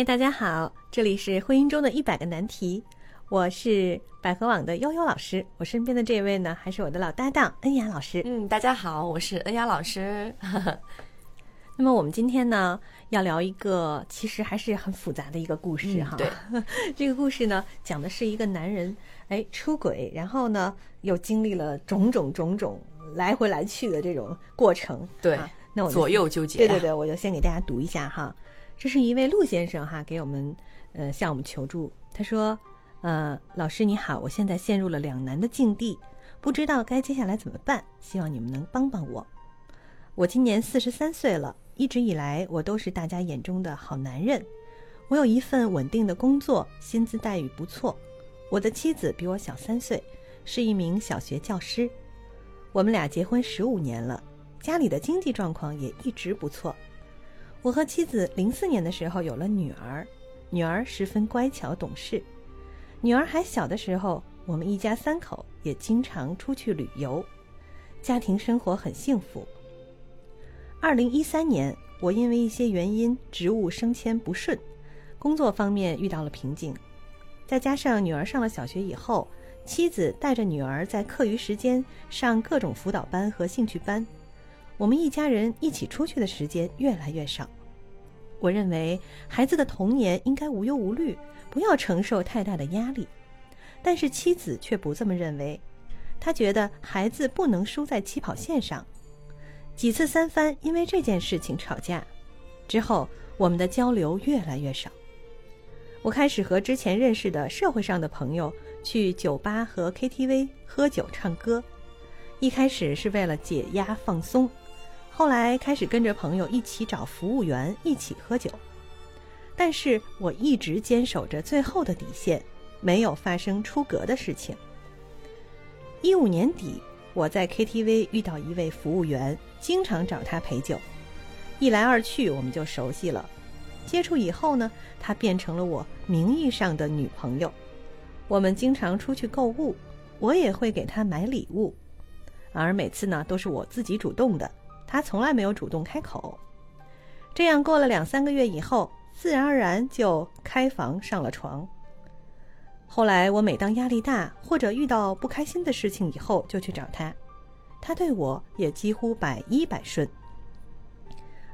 嗨，大家好，这里是婚姻中的一百个难题，我是百合网的悠悠老师，我身边的这位呢，还是我的老搭档恩雅老师。嗯，大家好，我是恩雅老师。那么我们今天呢，要聊一个其实还是很复杂的一个故事哈。对，这个故事呢，讲的是一个男人哎出轨，然后呢又经历了种种种种来回来去的这种过程。对，那我左右纠结。对对对，我就先给大家读一下哈。这是一位陆先生哈，给我们呃向我们求助。他说：“呃，老师你好，我现在陷入了两难的境地，不知道该接下来怎么办，希望你们能帮帮我。我今年四十三岁了。”一直以来，我都是大家眼中的好男人。我有一份稳定的工作，薪资待遇不错。我的妻子比我小三岁，是一名小学教师。我们俩结婚十五年了，家里的经济状况也一直不错。我和妻子零四年的时候有了女儿，女儿十分乖巧懂事。女儿还小的时候，我们一家三口也经常出去旅游，家庭生活很幸福。二零一三年，我因为一些原因职务升迁不顺，工作方面遇到了瓶颈，再加上女儿上了小学以后，妻子带着女儿在课余时间上各种辅导班和兴趣班，我们一家人一起出去的时间越来越少。我认为孩子的童年应该无忧无虑，不要承受太大的压力，但是妻子却不这么认为，她觉得孩子不能输在起跑线上。几次三番因为这件事情吵架，之后我们的交流越来越少。我开始和之前认识的社会上的朋友去酒吧和 KTV 喝酒唱歌，一开始是为了解压放松，后来开始跟着朋友一起找服务员一起喝酒。但是我一直坚守着最后的底线，没有发生出格的事情。一五年底。我在 KTV 遇到一位服务员，经常找他陪酒，一来二去我们就熟悉了。接触以后呢，他变成了我名义上的女朋友。我们经常出去购物，我也会给他买礼物，而每次呢都是我自己主动的，他从来没有主动开口。这样过了两三个月以后，自然而然就开房上了床。后来我每当压力大或者遇到不开心的事情以后，就去找他，他对我也几乎百依百顺。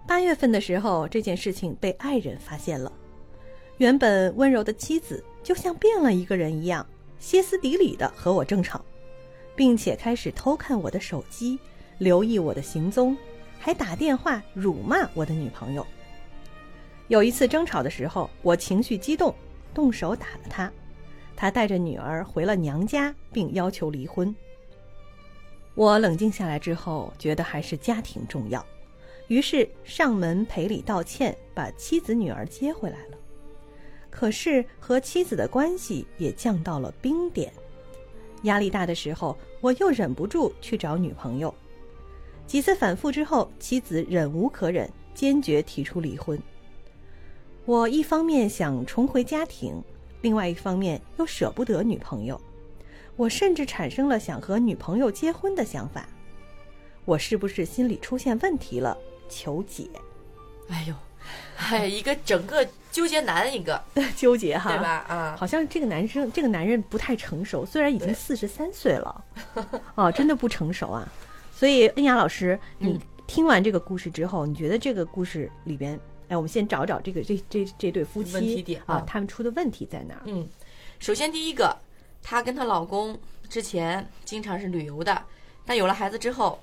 八月份的时候，这件事情被爱人发现了，原本温柔的妻子就像变了一个人一样，歇斯底里的和我争吵，并且开始偷看我的手机，留意我的行踪，还打电话辱骂我的女朋友。有一次争吵的时候，我情绪激动，动手打了他。他带着女儿回了娘家，并要求离婚。我冷静下来之后，觉得还是家庭重要，于是上门赔礼道歉，把妻子女儿接回来了。可是和妻子的关系也降到了冰点。压力大的时候，我又忍不住去找女朋友。几次反复之后，妻子忍无可忍，坚决提出离婚。我一方面想重回家庭。另外一方面又舍不得女朋友，我甚至产生了想和女朋友结婚的想法。我是不是心理出现问题了？求解。哎呦，哎，一个整个纠结男一个 纠结哈，对吧？啊，好像这个男生这个男人不太成熟，虽然已经四十三岁了，哦，真的不成熟啊。所以恩雅老师，你听完这个故事之后，你觉得这个故事里边？哎，我们先找找这个这这这对夫妻问题点啊，他们出的问题在哪儿？嗯，首先第一个，她跟她老公之前经常是旅游的，但有了孩子之后，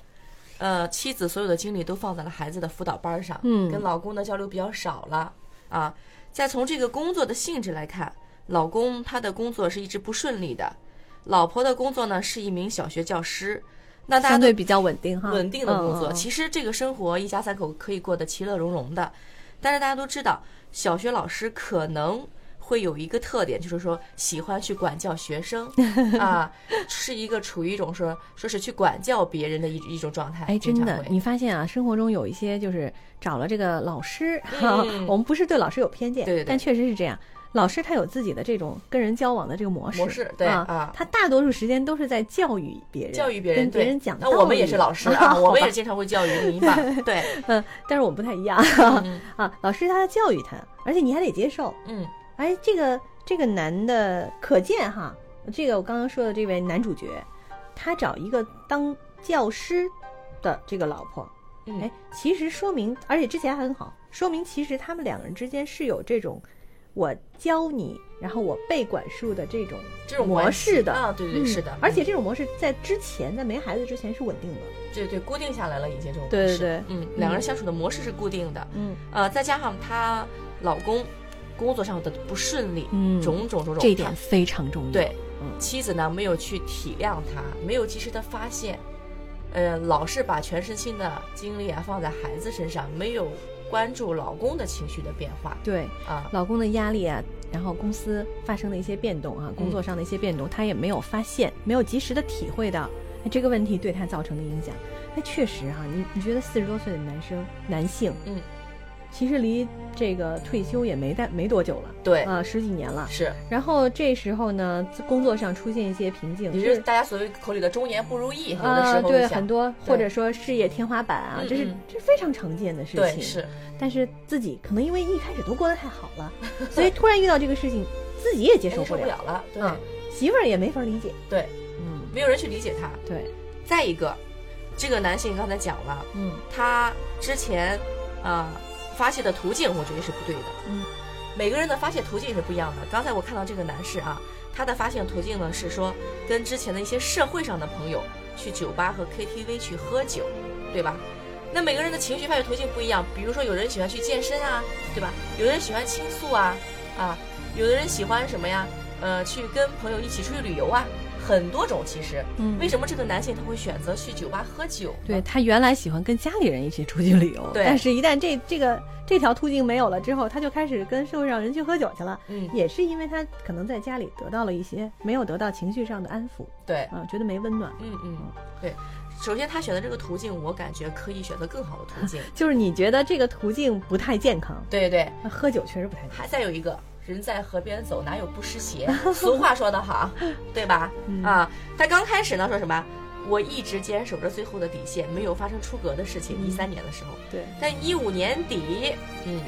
呃，妻子所有的精力都放在了孩子的辅导班上，嗯，跟老公的交流比较少了啊。再从这个工作的性质来看，老公他的工作是一直不顺利的，老婆的工作呢是一名小学教师，那相对比较稳定哈，稳定的工作，其实这个生活一家三口可以过得其乐融融的。但是大家都知道，小学老师可能会有一个特点，就是说喜欢去管教学生 啊，是一个处于一种说说是去管教别人的一一种状态。哎，真的，你发现啊，生活中有一些就是找了这个老师，我们不是对老师有偏见，对，但确实是这样。老师他有自己的这种跟人交往的这个模式，模式对啊啊，他大多数时间都是在教育别人，教育别人，跟别人讲。那我们也是老师啊，我们也经常会教育另一半，对，嗯，但是我们不太一样。嗯。啊。老师他教育他，而且你还得接受。嗯。哎，这个这个男的可见哈，这个我刚刚说的这位男主角，他找一个当教师的这个老婆，嗯。哎，其实说明，而且之前还很好，说明其实他们两个人之间是有这种我教你，然后我被管束的这种这种模式的啊，对对嗯是的，而且这种模式在之前，在没孩子之前是稳定的。对对固定下来了，已经这种对模式。对对嗯，两个人相处的模式是固定的，嗯。呃，再加上她老公工作上的不顺利，嗯。种种种种，这一点非常重要。对，嗯。妻子呢没有去体谅他，没有及时的发现，呃，老是把全身心的精力啊放在孩子身上，没有关注老公的情绪的变化。对，啊，老公的压力啊，然后公司发生的一些变动啊，工作上的一些变动，他也没有发现，没有及时的体会到哎这个问题对他造成的影响。那确实哈、你你觉得四十多岁的男生男性，嗯，其实离这个退休也没待没多久了，对，啊、十几年了。是，然后这时候呢，工作上出现一些瓶颈，也是大家所谓口里的中年不如意，有的啊、时候对，很多对或者说事业天花板啊，这是这是非常常见的事情。对是，但是自己可能因为一开始都过得太好了，所以突然遇到这个事情，自己也接受受不了，不了了，对嗯，媳妇儿也没法理解。对，嗯，没有人去理解他。对，再一个，这个男性刚才讲了，嗯他之前啊、发泄的途径，我觉得是不对的。嗯，每个人的发泄途径是不一样的。刚才我看到这个男士啊，他的发泄途径呢是说跟之前的一些社会上的朋友去酒吧和 KTV 去喝酒，对吧？那每个人的情绪发泄途径不一样，比如说有人喜欢去健身啊，对吧？有的人喜欢倾诉啊，啊，有的人喜欢什么呀？呃，去跟朋友一起出去旅游啊，很多种其实。嗯为什么这个男性他会选择去酒吧喝酒？对他原来喜欢跟家里人一起出去旅游，对但是一旦这这个这条途径没有了之后，他就开始跟社会上人去喝酒去了。嗯，也是因为他可能在家里得到了一些没有得到情绪上的安抚对，啊，觉得没温暖。嗯嗯，对。首先，他选择这个途径，我感觉可以选择更好的途径。就是你觉得这个途径不太健康，对对，那喝酒确实不太健康。还再有一个，人在河边走，哪有不湿鞋？俗话说得好，对吧？嗯啊，他刚开始呢说什么？我一直坚守着最后的底线，没有发生出格的事情。嗯一三年的时候，对，但一五年底，嗯，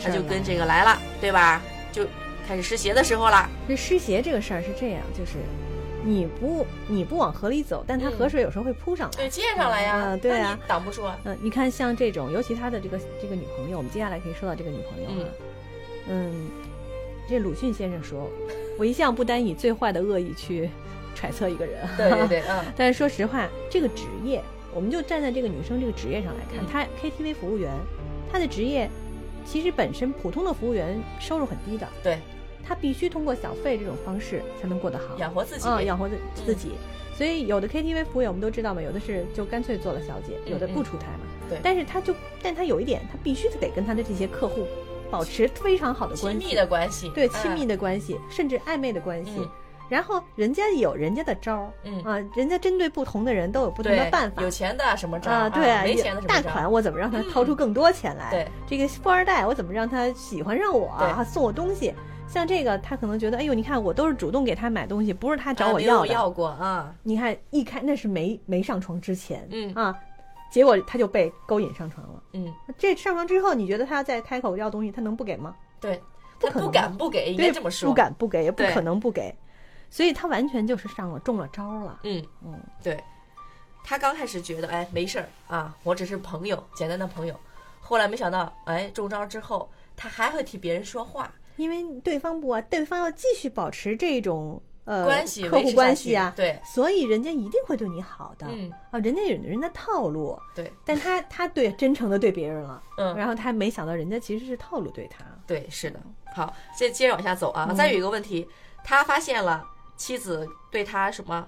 他就跟这个来了，对吧？就开始湿鞋的时候了。这湿鞋这个事儿是这样，就是你不你不往河里走，但它嗯河水有时候会扑上来。对，溅上来呀，嗯对啊那你挡不住啊。嗯、你看像这种，尤其他的这个这个女朋友，我们接下来可以说到这个女朋友啊，嗯，这鲁迅先生说，我一向不单以最坏的恶意去揣测一个人，对对对，嗯，但是说实话，这个职业，我们就站在这个女生这个职业上来看，嗯她 KTV 服务员，她的职业其实本身普通的服务员收入很低的，对，她必须通过小费这种方式才能过得好，养活自己。嗯，养活自自己。所以有的 KTV 服务员我们都知道嘛，有的是就干脆做了小姐，嗯有的不出台嘛。对但是她就，但她有一点，她必须得跟她的这些客户保持非常好的关系，亲密的关系，对嗯亲密的关系，甚至暧昧的关系。嗯然后人家有人家的招儿，嗯啊，人家针对不同的人都有不同的办法有。钱的什么招啊，对没钱的什么招大款我怎么让他掏出更多钱来？对，这个富二代我怎么让他喜欢上我啊，送我东西？像这个，他可能觉得，哎呦，你看我都是主动给他买东西，不是他找我要的。有要过啊，你看一开那是没没上床之前，嗯啊，结果他就被勾引上床了。嗯，这上床之后，你觉得他再开口要东西，他能不给吗？对，他不不可能。敢不给，应，该这么说，不，敢不给，也不可能不给，所以他完全就是上了中了招了。嗯嗯，对，他刚开始觉得哎没事儿啊，我只是朋友，简单的朋友，后来没想到哎中招之后，他还会替别人说话，因为对方不啊，对方要继续保持这种呃关系客户关系啊，对，所以人家一定会对你好的。嗯。啊，人家有人的套路，对，但他他对真诚的对别人了，嗯。然后他没想到人家其实是套路对他。对，是的。好，接接着往下走啊。嗯。再有一个问题，他发现了妻子对他什么，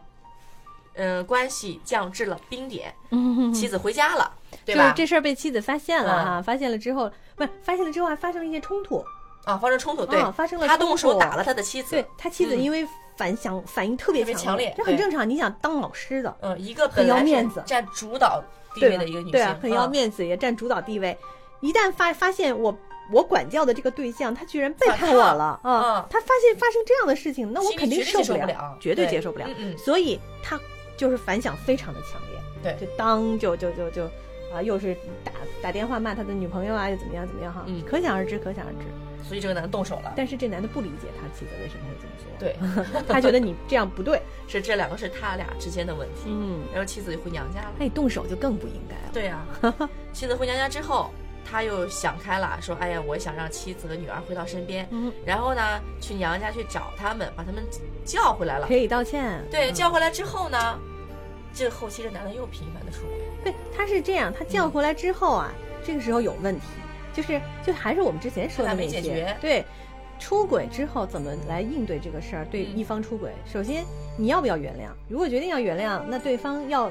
嗯、关系降至了冰点，嗯。妻子回家了，对就是吧？这事儿被妻子发现了嗯。哈，发现了之后，不是发现了之后还发生了一些冲突，啊，发生冲突，对，啊发生了他冲突。动手打了他的妻子，对他妻子嗯。因为反响反应特别强强烈这很正常。你想当老师的，嗯，一个很要面子占主导地位的一个女性，对啊，很要嗯面子，也占主导地位。一旦发发现我我管教的这个对象，他居然背叛我了啊！他发现发生这样的事情，那我肯定接受不不了绝对对接受不了。所以他就是反响非常的强烈，对就当就就就就啊，又是打打电话骂他的女朋友啊，又怎么样怎么样哈，嗯可想而知，可想而知。所以这个男的动手了。但是这男的不理解他妻子为什么会这么做，对，他觉得你这样不对，是这两个是他俩之间的问题。嗯，然后妻子就回娘家了。那你动手就更不应该了。对啊、妻子回娘家之后，他又想开了，说：“哎呀，我想让妻子和女儿回到身边。嗯，然后呢，去娘家去找他们，把他们叫回来了可。以道歉。对，嗯叫回来之后呢，这后期这男的又频繁的出轨。对，他是这样，他叫回来之后啊，这个时候有问题，就是就还是我们之前说的那些，对，出轨之后怎么来应对这个事儿？对嗯一方出轨，首先你要不要原谅？如果决定要原谅，那对方要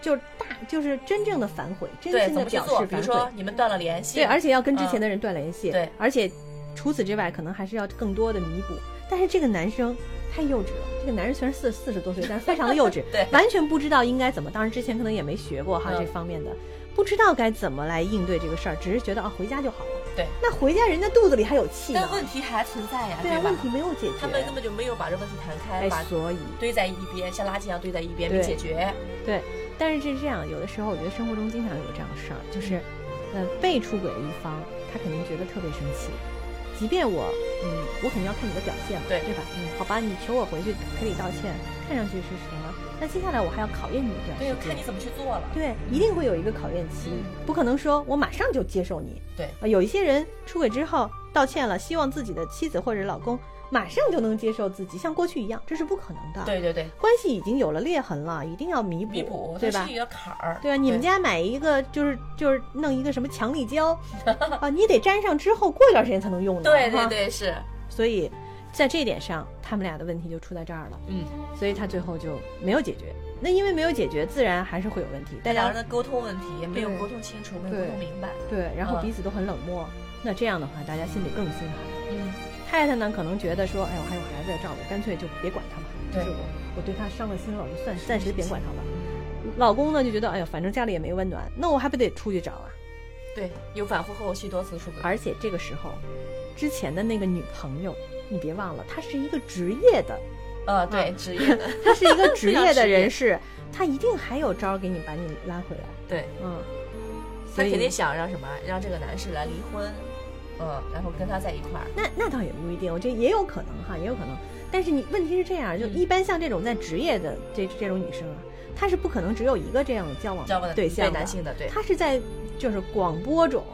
就是大就是真正的反悔，真对，心的表怎么去做？比如说你们断了联系，对，而且要跟之嗯前的人断联系，对而且除此之外，可能还是要更多的弥补。但是这个男生太幼稚了，这个男人虽然四四十多岁，但是非常的幼稚，对完全不知道应该怎么。当然之前可能也没学过哈、嗯这方面的，不知道该怎么来应对这个事儿，只是觉得啊回家就好了。对，那回家人家肚子里还有气呢但，问题还存在呀，对啊，吧问？题没有解决。他们根本就没有把这问题谈开，哎，把所以堆在一边，像垃圾一样堆在一边，没解决。对，但是是这样，有的时候我觉得生活中经常有这样的事儿，就是，呃，被出轨的一方他肯定觉得特别生气，即便我，嗯，我肯定要看你的表现嘛，对对吧？嗯好吧，你求我回去赔礼道歉，看上去是什么？那接下来我还要考验你一段时对，间，看你怎么去做了。对，一定会有一个考验期，嗯不可能说我马上就接受你。对啊，有一些人出轨之后道歉了，希望自己的妻子或者老公马上就能接受自己，像过去一样，这是不可能的。，对对对，关系已经有了裂痕了，一定要弥补，弥补对吧它是？一个坎儿。对啊，你们家买一个就是就是弄一个什么强力胶 啊，你得粘上之后过一段时间才能用的。对对对是，所以在这一点上，他们俩的问题就出在这儿了，嗯，所以他最后就没有解决。那因为没有解决，自然还是会有问题。大家的沟通问题也没有沟通清楚，没有沟通明白。对，然后嗯彼此都很冷漠。那这样的话，大家心里更心寒。嗯，太太呢，可能觉得说，哎，我还有孩子要照顾，干脆就别管他吧。对就是我，我对他伤了心了，我就算暂时别管他了。老公呢就觉得，哎呀，反正家里也没温暖，那我还不得出去找啊？对，有反复后续多次出轨。而且这个时候，之前的那个女朋友，你别忘了，她是一个职业的，呃，对，职业的，她是一个职业的人士，她一定还有招给你把你拉回来。对嗯，他所以肯定想让什么，让这个男士来离婚，嗯，然后跟他在一块儿。那那倒也不一定，我觉得也有可能哈，也有可能。但是你问题是这样，就嗯一般像这种在职业的这这种女生啊，她是不可能只有一个这样的交往交往的对象的男性的，对，她是在就是广播种，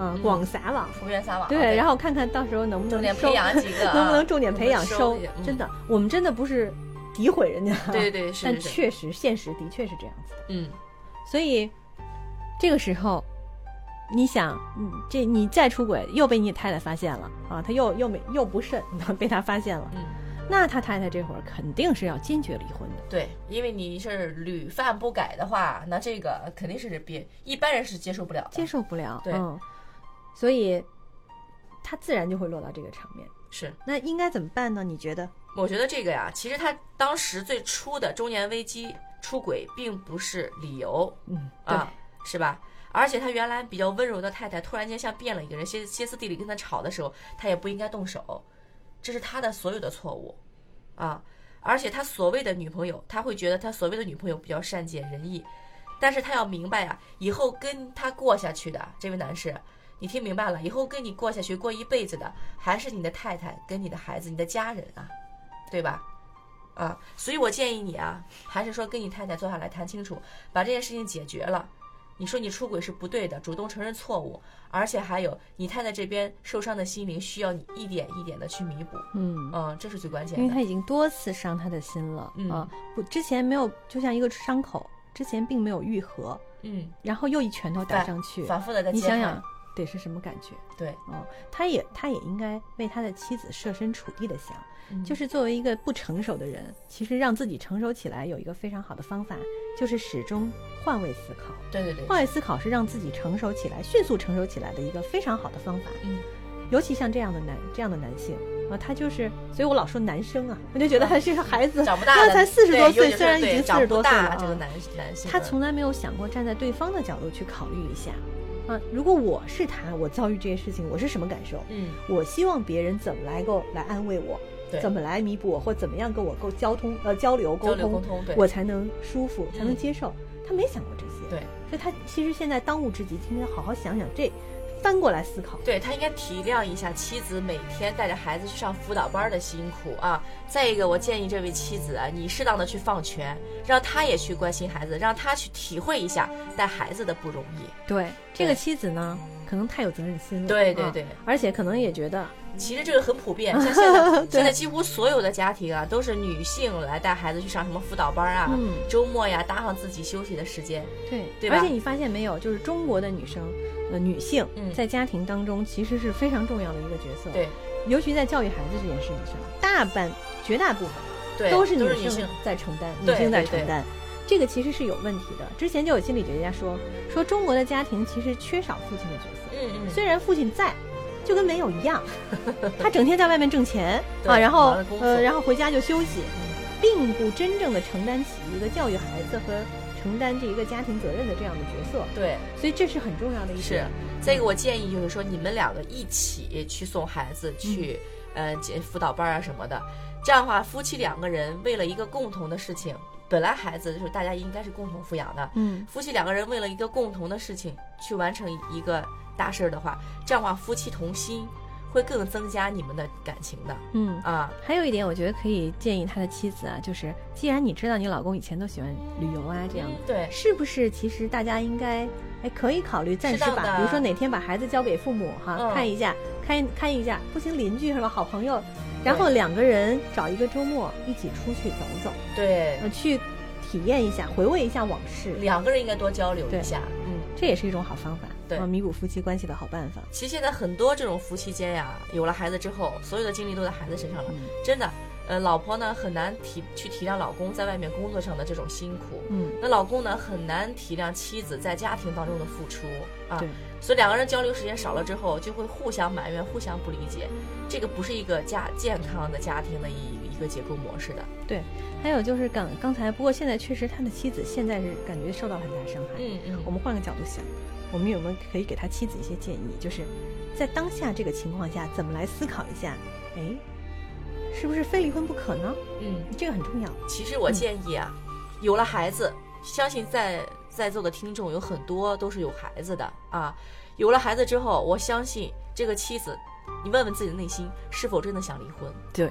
嗯，嗯广撒网。福源撒网。对，然后后看看到时候能不能收重点培养几个啊，能不能重点培养收真的，我们真的不是诋毁人家，对对对，是但确实现实的确是这样子的。嗯，所以这个时候，你想，嗯，这你再出轨又被你太太发现了啊，他又又没又不慎被他发现了，嗯，那他太太这会儿肯定是要坚决离婚的。对，因为你是屡犯不改的话，那这个肯定是别一般人是接受不了的。接受不了，对嗯，所以他自然就会落到这个场面。是，那应该怎么办呢？你觉得？我觉得这个呀，其实他当时最初的中年危机出轨，并不是理由嗯，对，啊，是吧？而且他原来比较温柔的太太，突然间像变了一个人，歇歇斯底里跟他吵的时候，他也不应该动手，这是他的所有的错误啊。而且他所谓的女朋友，他会觉得他所谓的女朋友比较善解人意，但是他要明白呀、以后跟他过下去的这位男士，你听明白了，以后跟你过下去、过一辈子的，还是你的太太跟你的孩子、你的家人啊，对吧？啊，所以我建议你啊，还是说跟你太太坐下来谈清楚，把这件事情解决了。你说你出轨是不对的，主动承认错误，而且还有你太太这边受伤的心灵需要你一点一点的去弥补，嗯。嗯，这是最关键的。因为他已经多次伤他的心了、嗯啊！不，之前没有，就像一个伤口，之前并没有愈合，嗯，然后又一拳头打上去，反复的在你想想，得是什么感觉？对，哦，他也他也应该为他的妻子设身处地的想，嗯就是作为一个不成熟的人，其实让自己成熟起来有一个非常好的方法，就是始终换位思考。对对对，换位思考是让自己成熟起来、迅速成熟起来的一个非常好的方法。嗯，尤其像这样的男这样的男性啊，他就是，所以我老说男生啊，我就觉得他是个孩子，长不大的，他才四十多岁，虽然已经四十多岁了这个男男性，他从来没有想过站在对方的角度去考虑一下，啊，如果我是他，我遭遇这些事情，我是什么感受？嗯，我希望别人怎么来够来安慰我，怎么来弥补我，或怎么样跟我沟交通呃交流沟通，沟通对。我才能舒服，才能嗯接受。他没想过这些，对，所以他其实现在当务之急，今天好好想想这，翻过来思考。对他应该体谅一下妻子每天带着孩子去上辅导班的辛苦啊。再一个，我建议这位妻子啊，你适当的去放权，让他也去关心孩子，让他去体会一下带孩子的不容易。对，这个妻子呢，可能太有责任心了，啊对对对。而且可能也觉得，其实这个很普遍，像现在 现在几乎所有的家庭啊，都是女性来带孩子去上什么辅导班啊，嗯。周末呀搭上自己休息的时间。对，对吧？而且你发现没有，就是中国的女生，呃，女性嗯。在家庭当中其实是非常重要的一个角色，对，尤其在教育孩子这件事情上，大半绝大部分对，都是女性。在承担，女性在承担。这个其实是有问题的。之前就有心理学家说，说中国的家庭其实缺少父亲的角色，嗯嗯，虽然父亲在，就跟没有一样，他整天在外面挣钱啊，然后呃，然后回家就休息，嗯并不真正的承担起一个教育孩子和承担这一个家庭责任的这样的角色。对。所以这是很重要的一是点。，这个我建议就是说，你们两个一起去送孩子去，呃，接辅导班啊什么的。这样的话，夫妻两个人为了一个共同的事情，本来孩子就是大家应该是共同抚养的，嗯，夫妻两个人为了一个共同的事情去完成一个大事儿的话，这样的话夫妻同心，会更增加你们的感情的。嗯，啊。还有一点，我觉得可以建议他的妻子啊，就是既然你知道你老公以前都喜欢旅游啊，这样的，对，是不是其实大家应该哎可以考虑暂时把，比如说哪天把孩子交给父母哈，嗯。看一下，看看一下，不行邻居是吧，好朋友，然后两个人找一个周末一起出去走走，对，呃，去体验一下，回味一下往事，两个人应该多交流一下。嗯，这也是一种好方法，对啊弥补夫妻关系的好办法。其实现在很多这种夫妻间呀，有了孩子之后，所有的精力都在孩子身上了，嗯真的。呃，老婆呢很难体去体谅老公在外面工作上的这种辛苦，嗯，那老公呢很难体谅妻子在家庭当中的付出啊对，所以两个人交流时间少了之后，就会互相埋怨、互相不理解，这个不是一个家健康的家庭的一一个结构模式的。对。还有就是刚刚才，不过现在确实他的妻子现在是感觉受到了很大伤害。嗯嗯我们换个角度想，我们有没有可以给他妻子一些建议？就是在当下这个情况下，怎么来思考一下？哎，是不是非离婚不可呢？嗯，这个很重要。其实我建议啊，有了孩子，相信在在座的听众有很多都是有孩子的啊。有了孩子之后，我相信这个妻子，你问问自己的内心，是否真的想离婚？对，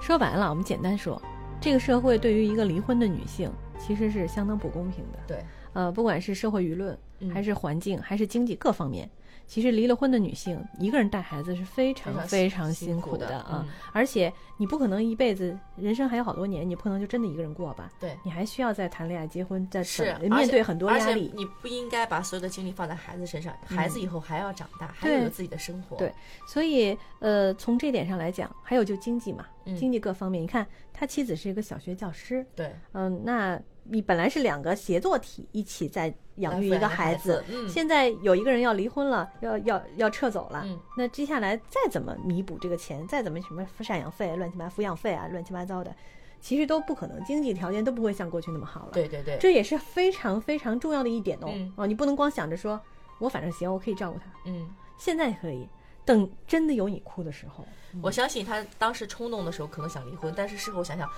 说白了，我们简单说，这个社会对于一个离婚的女性其实是相当不公平的。对，呃，不管是社会舆论，嗯还是环境，还是经济各方面，其实离了婚的女性一个人带孩子是非常非常辛辛苦苦的啊。嗯而且你不可能一辈子，人生还有好多年，你不可能就真的一个人过吧？对。你还需要再谈恋爱、结婚，再是面对很多压力。你不应该把所有的精力放在孩子身上，孩子以后还要长大，还要有自己的生活。对所以，呃，从这点上来讲，还有就经济嘛，嗯经济各方面，你看他妻子是一个小学教师，对，嗯，那你本来是两个协作体一起在养育一个孩子，嗯。现在有一个人要离婚了，要要要撤走了，嗯。那接下来再怎么弥补这个钱，再怎么什么赡养费、乱七八抚养费啊，乱七八糟的，其实都不可能，经济条件都不会像过去那么好了。，对对对，这也是非常非常重要的一点哦。嗯。哦，你不能光想着说我反正行，我可以照顾他，嗯，现在可以，等真的有你哭的时候，我相信他当时冲动的时候可能想离婚，但是事后想想，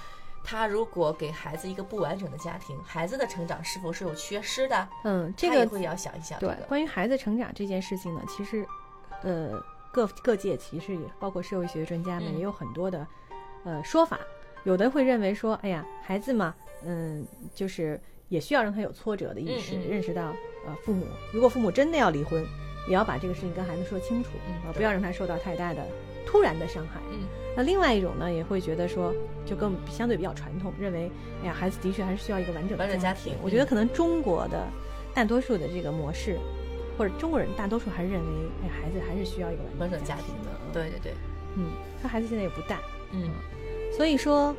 他如果给孩子一个不完整的家庭，孩子的成长是否是有缺失的？嗯，这个会要想一想这对。关于孩子成长这件事情呢，其实，呃，各各界其实也包括社会学专家们嗯也有很多的，呃说法。有的会认为说，哎呀，孩子嘛，嗯，就是也需要让他有挫折的意识，嗯嗯认识到，呃，父母如果父母真的要离婚，也要把这个事情跟孩子说清楚，啊、不要让他受到太大的突然的伤害。嗯，那另外一种呢，也会觉得说，就更相对比较传统，认为，哎呀，孩子的确还是需要一个完整的完整家庭庭。我觉得嗯可能中国的大多数的这个模式，或者中国人大多数还是认为，哎，孩子还是需要一个完完整整家庭的。对对对，嗯，他孩子现在也不大，嗯，所以说，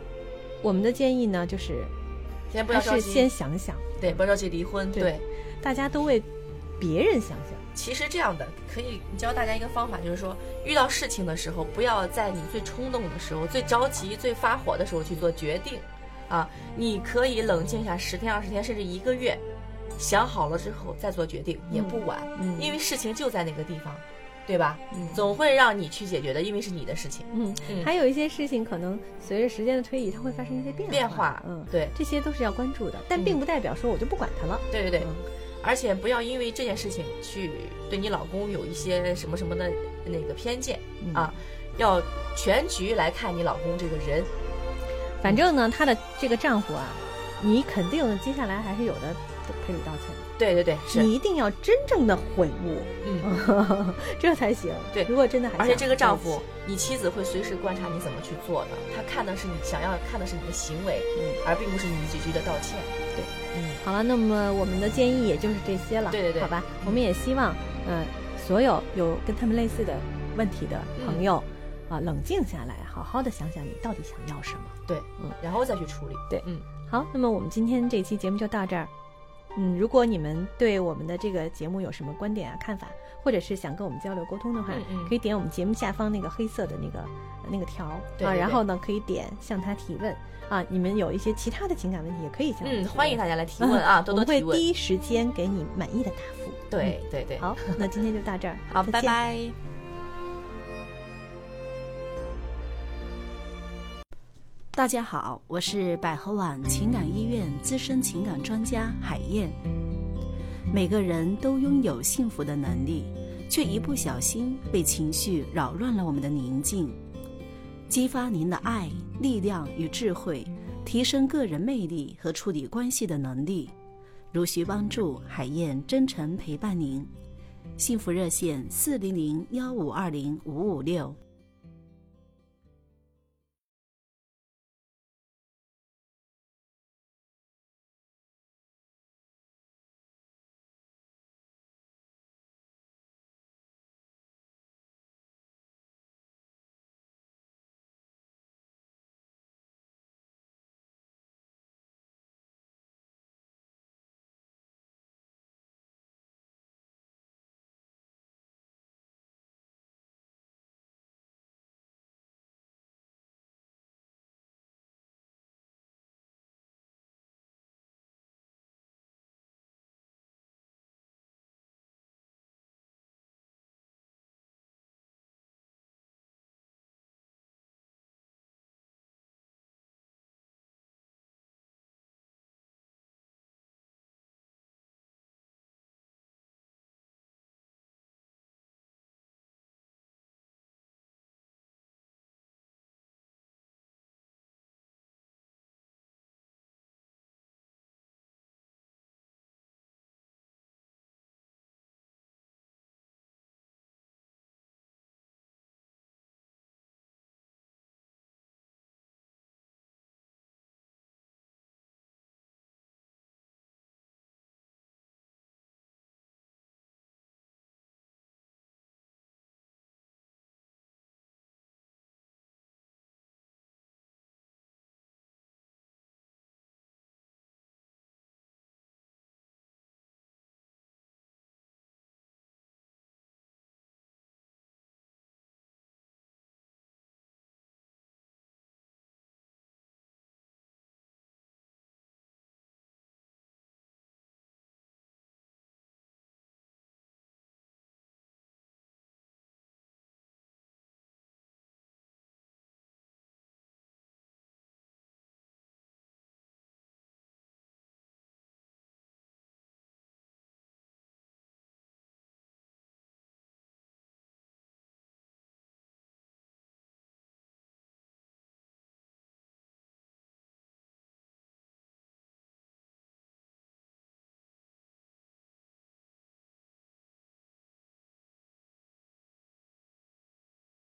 我们的建议呢，就是先不要着急，先想想，对，不要着急离婚。对对，大家都为别人想想。其实这样的可以教大家一个方法，就是说遇到事情的时候，不要在你最冲动的时候、最着急、最发火的时候去做决定，啊，你可以冷静一下十天、二十天，甚至一个月，想好了之后再做决定也不晚，嗯因为事情就在那个地方，对吧？嗯总会让你去解决的，因为是你的事情。嗯，嗯还有一些事情可能随着时间的推移，它会发生一些变化。变化嗯，对这些都是要关注的，但并不代表说我就不管它了。对对对，嗯而且不要因为这件事情去对你老公有一些什么什么的那个偏见、嗯啊，要全局来看你老公这个人。反正呢，她的这个丈夫啊，你肯定接下来还是有的赔礼道歉的。对对对，是，你一定要真正的悔悟，嗯，这才行。对如果真的还而且这个丈夫你妻子会随时观察你怎么去做的，她看的是你想要看的是你的行为，嗯而并不是你几句的道歉。对，嗯，好了，那么我们的建议也就是这些了，对对对好吧。我们也希望，嗯，所有有跟他们类似的问题的朋友，啊、冷静下来，好好的想想你到底想要什么。对，嗯然后再去处理。对嗯，好，那么我们今天这期节目就到这儿。嗯，如果你们对我们的这个节目有什么观点啊、看法，或者是想跟我们交流沟通的话，嗯嗯可以点我们节目下方那个黑色的那个呃那个条儿啊，然后呢可以点向他提问啊。你们有一些其他的情感问题，也可以向嗯，欢迎大家来提问啊，多我们会多提问。第一时间给你满意的答复。对对对，嗯，好，那今天就到这儿，好。拜拜。大家好，我是百合网情感医院资深情感专家海燕。每个人都拥有幸福的能力，却一不小心被情绪扰乱了我们的宁静。激发您的爱、力量与智慧，提升个人魅力和处理关系的能力。如需帮助，海燕真诚陪伴您。幸福热线：四零零幺五二零五五六。